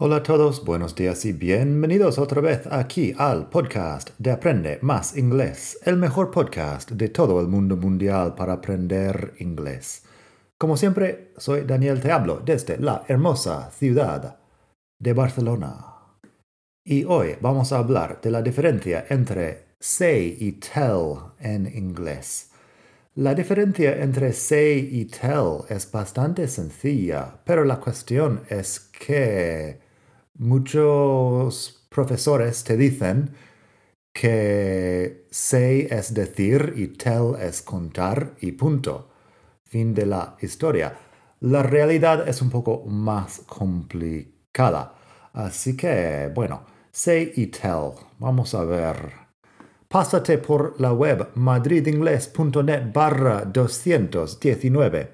Hola a todos, buenos días y bienvenidos otra vez aquí al podcast de Aprende Más Inglés, el mejor podcast de todo el mundo mundial para aprender inglés. Como siempre, soy Daniel Te hablo desde la hermosa ciudad de Barcelona. Y hoy vamos a hablar de la diferencia entre say y tell en inglés. La diferencia entre say y tell es bastante sencilla, pero la cuestión es que muchos profesores te dicen que say es decir y tell es contar y punto. Fin de la historia. La realidad es un poco más complicada. Así que, bueno, say y tell. Vamos a ver. Pásate por la web madridingles.net barra 219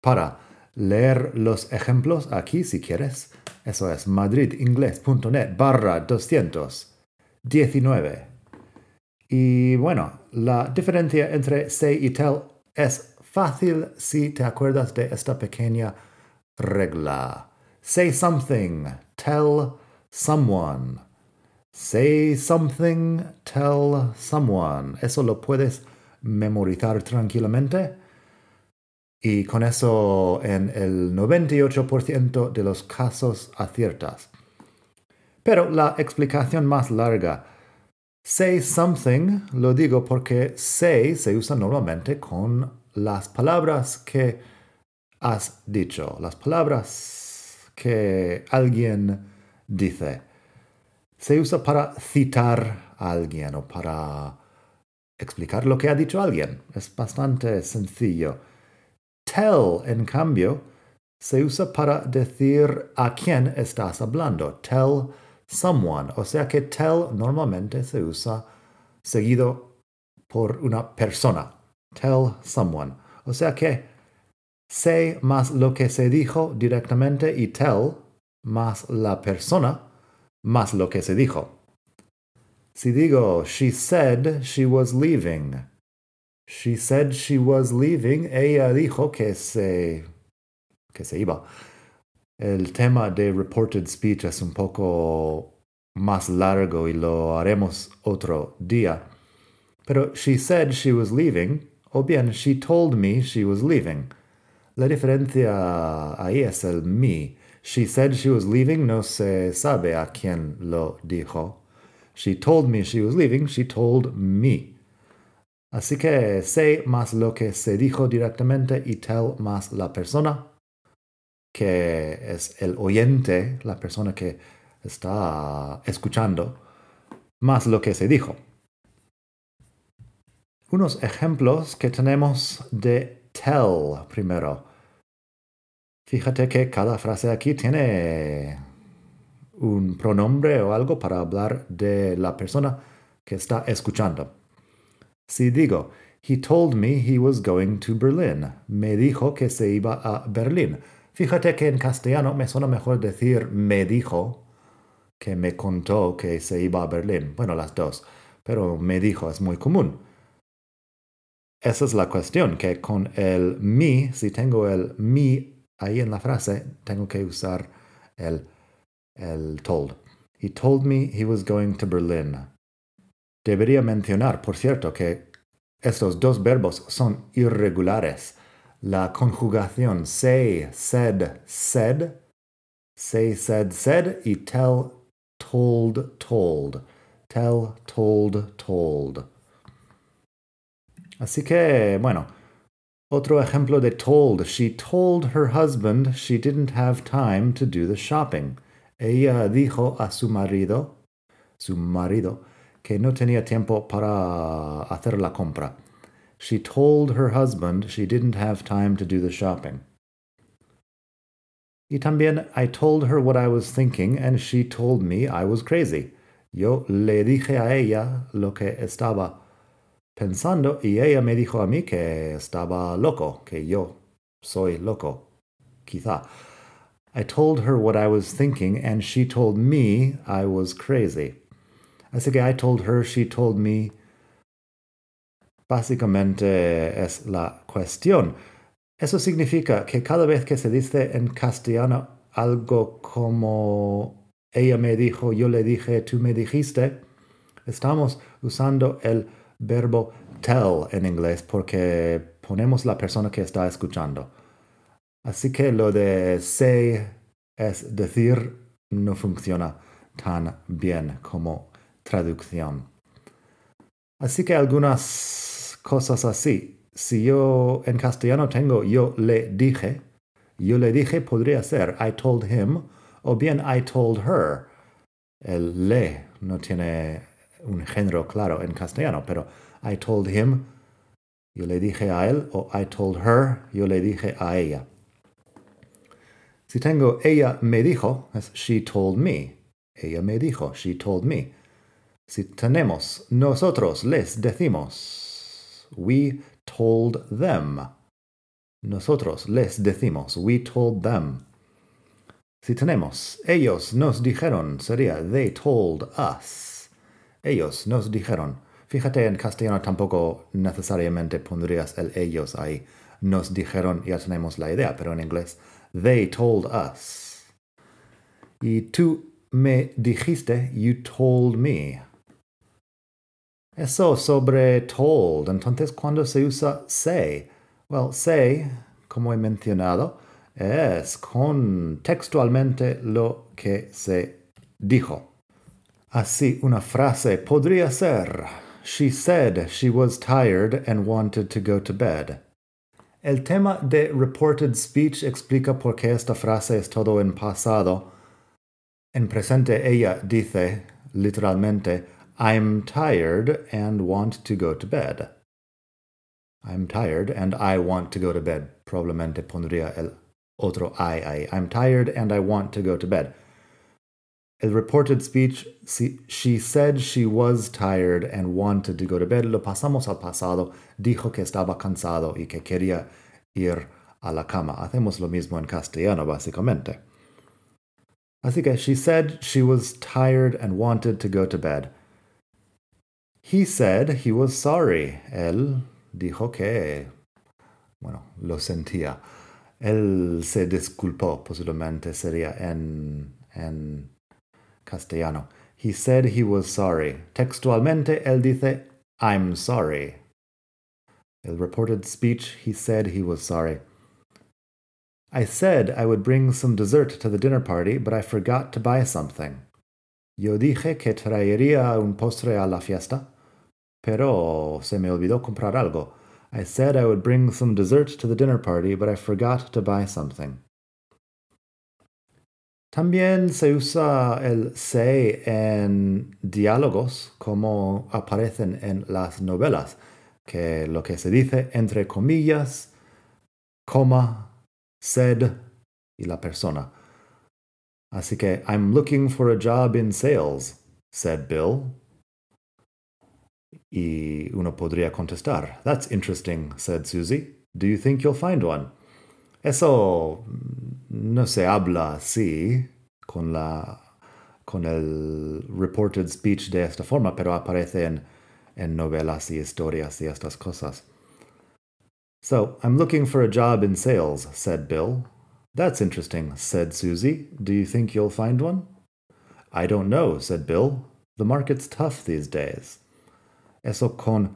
para leer los ejemplos aquí si quieres. Eso es madridingles.net barra 219. Y bueno, la diferencia entre say y tell es fácil si te acuerdas de esta pequeña regla. Say something, tell someone. Say something, tell someone. Eso lo puedes memorizar tranquilamente y con eso en el 98% de los casos aciertas. Pero la explicación más larga. Say something lo digo porque say se usa normalmente con las palabras que has dicho, las palabras que alguien dice. Se usa para citar a alguien o para explicar lo que ha dicho alguien. Es bastante sencillo. Tell, en cambio, se usa para decir a quién estás hablando. Tell someone. O sea que tell normalmente se usa seguido por una persona. Tell someone. O sea que say más lo que se dijo directamente y tell más la persona más lo que se dijo. Si digo, she said she was leaving. She said she was leaving. Ella dijo que se, que se iba. El tema de reported speech es un poco más largo y lo haremos otro día. Pero she said she was leaving, o bien she told me she was leaving. La diferencia ahí es el me. She said she was leaving, no se sabe a quién lo dijo. She told me she was leaving, she told me. Así que say más lo que se dijo directamente y tell más la persona que es el oyente, la persona que está escuchando, más lo que se dijo. Unos ejemplos que tenemos de tell primero. Fíjate que cada frase aquí tiene un pronombre o algo para hablar de la persona que está escuchando. Si digo, he told me he was going to Berlin. Me dijo que se iba a Berlín. Fíjate que en castellano me suena mejor decir me dijo que me contó que se iba a Berlín. Bueno, las dos. Pero me dijo es muy común. Esa es la cuestión, que con el me, si tengo el me ahí en la frase, tengo que usar el, el told. He told me he was going to Berlin. Debería mencionar, por cierto, que estos dos verbos son irregulares. La conjugación say, said, said, say, said, said y tell, told, told. Tell, told, told. Así que, bueno, otro ejemplo de told. She told her husband she didn't have time to do the shopping. Ella dijo a su marido, su marido, que no tenía tiempo para hacer la compra. She told her husband she didn't have time to do the shopping. Y también I told her what I was thinking and she told me I was crazy. Yo le dije a ella lo que estaba pensando y ella me dijo a mí que estaba loco, que yo soy loco, quizá. I told her what I was thinking and she told me I was crazy. Así que I told her, she told me. Básicamente es la cuestión. Eso significa que cada vez que se dice en castellano algo como ella me dijo, yo le dije, tú me dijiste, estamos usando el verbo tell en inglés porque ponemos la persona que está escuchando. Así que lo de say es decir no funciona tan bien como traducción. Así que algunas cosas así. Si yo en castellano tengo yo le dije, yo le dije podría ser I told him o bien I told her. El le no tiene un género claro en castellano, pero I told him, yo le dije a él, o I told her, yo le dije a ella. Si tengo ella me dijo, es she told me. Ella me dijo, she told me. Si tenemos nosotros les decimos, we told them. Nosotros les decimos, we told them. Si tenemos ellos nos dijeron, sería they told us. Ellos nos dijeron. Fíjate, en castellano tampoco necesariamente pondrías el ellos ahí. Nos dijeron, ya tenemos la idea, pero en inglés, they told us. Y tú me dijiste, you told me. Eso sobre told. Entonces, ¿cuándo se usa say? Well, say, como he mencionado, es contextualmente lo que se dijo. Así una frase podría ser She said she was tired and wanted to go to bed. El tema de reported speech explica por qué esta frase es todo en pasado. En presente ella dice, literalmente, I'm tired and want to go to bed. I'm tired and I want to go to bed. Probablemente pondría el otro I ahí. I'm tired and I want to go to bed. El reported speech, she said she was tired and wanted to go to bed. Lo pasamos al pasado. Dijo que estaba cansado y que quería ir a la cama. Hacemos lo mismo en castellano, básicamente. Así que she said she was tired and wanted to go to bed. He said he was sorry. Él dijo que, bueno, lo sentía. Él se disculpó, posiblemente sería en, en castellano. He said he was sorry. Textualmente, él dice, I'm sorry. El reported speech, he said he was sorry. I said I would bring some dessert to the dinner party, but I forgot to buy something. Yo dije que traería un postre a la fiesta, pero se me olvidó comprar algo. I said I would bring some dessert to the dinner party, but I forgot to buy something. También se usa el say en diálogos como aparecen en las novelas, que lo que se dice entre comillas, coma, said y la persona. Así que I'm looking for a job in sales, said Bill. Y uno podría contestar, That's interesting, said Susie. Do you think you'll find one? Eso mm, no se habla así con, la, con el reported speech de esta forma, pero aparece en, en novelas y historias y estas cosas. So, I'm looking for a job in sales, said Bill. That's interesting, said Susie. Do you think you'll find one? I don't know, said Bill. The market's tough these days. Eso con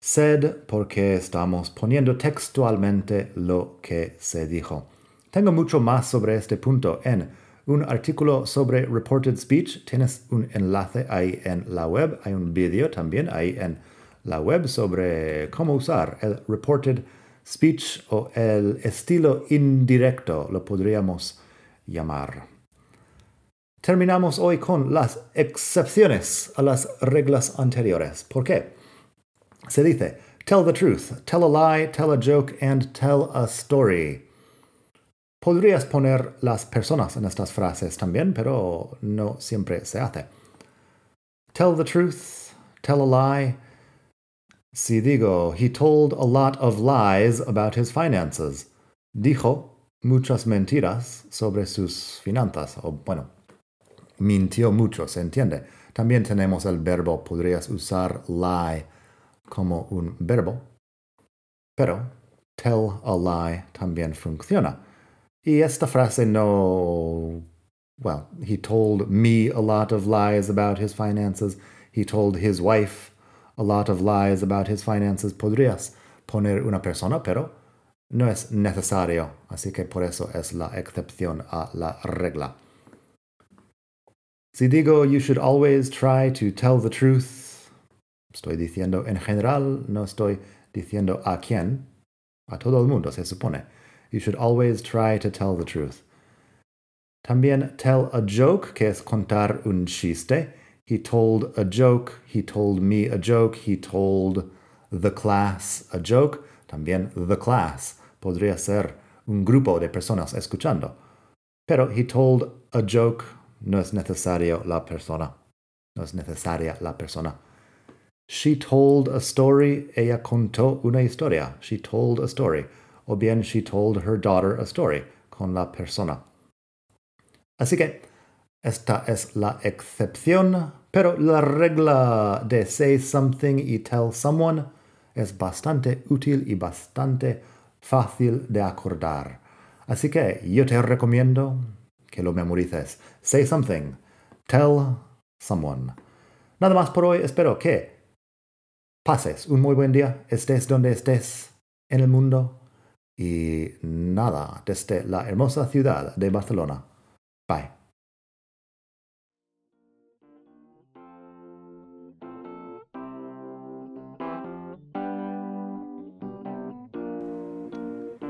said porque estamos poniendo textualmente lo que se dijo. Tengo mucho más sobre este punto en un artículo sobre reported speech. Tienes un enlace ahí en la web. Hay un vídeo también ahí en la web sobre cómo usar el reported speech o el estilo indirecto, lo podríamos llamar. Terminamos hoy con las excepciones a las reglas anteriores. ¿Por qué? Se dice, tell the truth, tell a lie, tell a joke, and tell a story. Podrías poner las personas en estas frases también, pero no siempre se hace. Tell the truth, tell a lie. Si digo, he told a lot of lies about his finances. Dijo muchas mentiras sobre sus finanzas. O bueno, mintió mucho, ¿se entiende? También tenemos el verbo, podrías usar lie como un verbo, pero tell a lie también funciona. Y esta frase no, well, he told me a lot of lies about his finances. He told his wife a lot of lies about his finances. Podrías poner una persona, pero no es necesario. Así que por eso es la excepción a la regla. Si digo you should always try to tell the truth, estoy diciendo en general, no estoy diciendo a quién, a todo el mundo se supone. You should always try to tell the truth. También tell a joke, que es contar un chiste. He told a joke, he told me a joke, he told the class a joke. También the class podría ser un grupo de personas escuchando. Pero he told a joke no es necesario la persona. No es necesaria la persona. She told a story. Ella contó una historia. She told a story. O bien she told her daughter a story con la persona. Así que esta es la excepción, pero la regla de say something y tell someone es bastante útil y bastante fácil de acordar. Así que yo te recomiendo que lo memorices. Say something. Tell someone. Nada más por hoy. Espero que pases un muy buen día, estés donde estés en el mundo. Y nada, desde la hermosa ciudad de Barcelona. Bye.